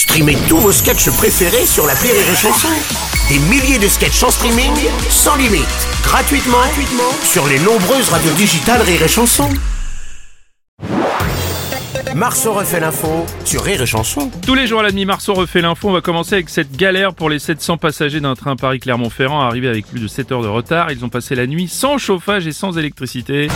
Streamez tous vos sketchs préférés sur la Rire et Chanson. Des milliers de sketchs en streaming, sans limite, gratuitement, gratuitement sur les nombreuses radios digitales Rire et Chanson. Marceau refait l'info sur Rire et Chanson. Tous les jours à la demi, Marceau refait l'info. On va commencer avec cette galère pour les 700 passagers d'un train Paris-Clermont-Ferrand arrivés avec plus de 7 heures de retard. Ils ont passé la nuit sans chauffage et sans électricité.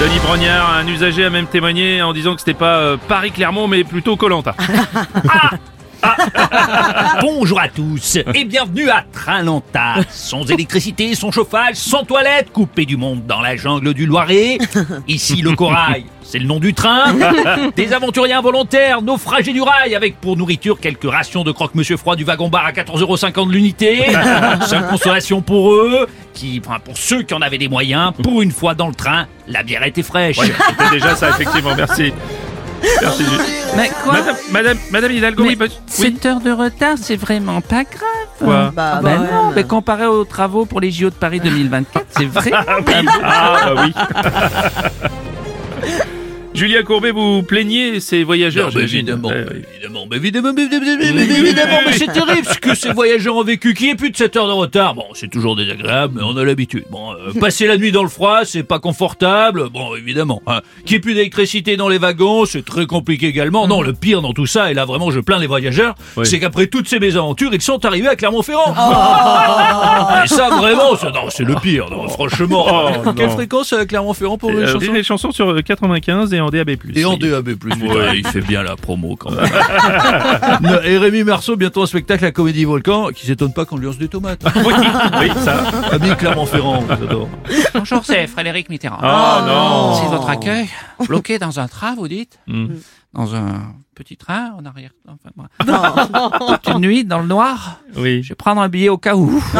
Denis Brognard, un usager, a même témoigné en disant que c'était pas euh, Paris-Clermont, mais plutôt Colanta. Bonjour à tous et bienvenue à Train-Lanta. Sans électricité, sans chauffage, sans toilette, coupé du monde dans la jungle du Loiret. Ici le corail, c'est le nom du train. Des aventuriers involontaires, naufragés du rail, avec pour nourriture quelques rations de croque-monsieur froid du wagon-bar à 14,50€ de l'unité. Seule consolation pour eux, qui, enfin, pour ceux qui en avaient des moyens, pour une fois dans le train, la bière était fraîche. C'était déjà ça, effectivement. Merci. Merci. Mais quoi Madame, Madame, Madame Hidalgo, Mais oui, bah- oui. 7 heures de retard, c'est vraiment pas grave. Quoi Ah bah non, mais comparé aux travaux pour les JO de Paris 2024, c'est vrai. Ah, bah oui. Julien Courbet, vous plaignez ces voyageurs Non, évidemment, Eh, mais oui. évidemment, mais évidemment, mais évidemment, mais évidemment, mais évidemment, c'est terrible ce que ces voyageurs ont vécu. Qui est plus de 7 heures de retard Bon, c'est toujours désagréable, mais on a l'habitude. Bon, euh, passer la nuit dans le froid, c'est pas confortable. Bon, évidemment. Hein. Qui est plus d'électricité dans les wagons, c'est très compliqué également. Non, le pire dans tout ça, et là vraiment je plains les voyageurs, Oui. c'est qu'après toutes ces mésaventures, ils sont arrivés à Clermont-Ferrand. Et ça vraiment, c'est, non, c'est le pire. Non, franchement. Oh, Quelle non. fréquence à Clermont-Ferrand pour les Euh, chansons les chansons sur euh, 95 et en DAB+. et en Oui. DAB+, putain, il fait bien la promo quand même. et Rémi Marceau, bientôt un spectacle à Comédie Volcan, qui s'étonne pas qu'on lui lance des tomates. Oui, oui, ça. Ami Clermont-Ferrand, j'adore. Bonjour, c'est Frédéric Mitterrand. Oh, non. C'est votre accueil. Bloqué dans un train, vous dites Mm. Dans un petit train en arrière. Enfin, moi. Toute une nuit dans le noir. Oui. Je vais prendre un billet au cas où.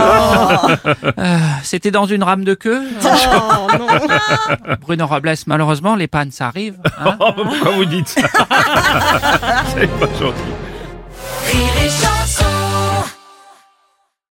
Euh, C'était dans une rame de queue. Bruno Robles, malheureusement, les pannes, ça arrive. hein. Oh, pourquoi vous dites ça? C'est pas gentil.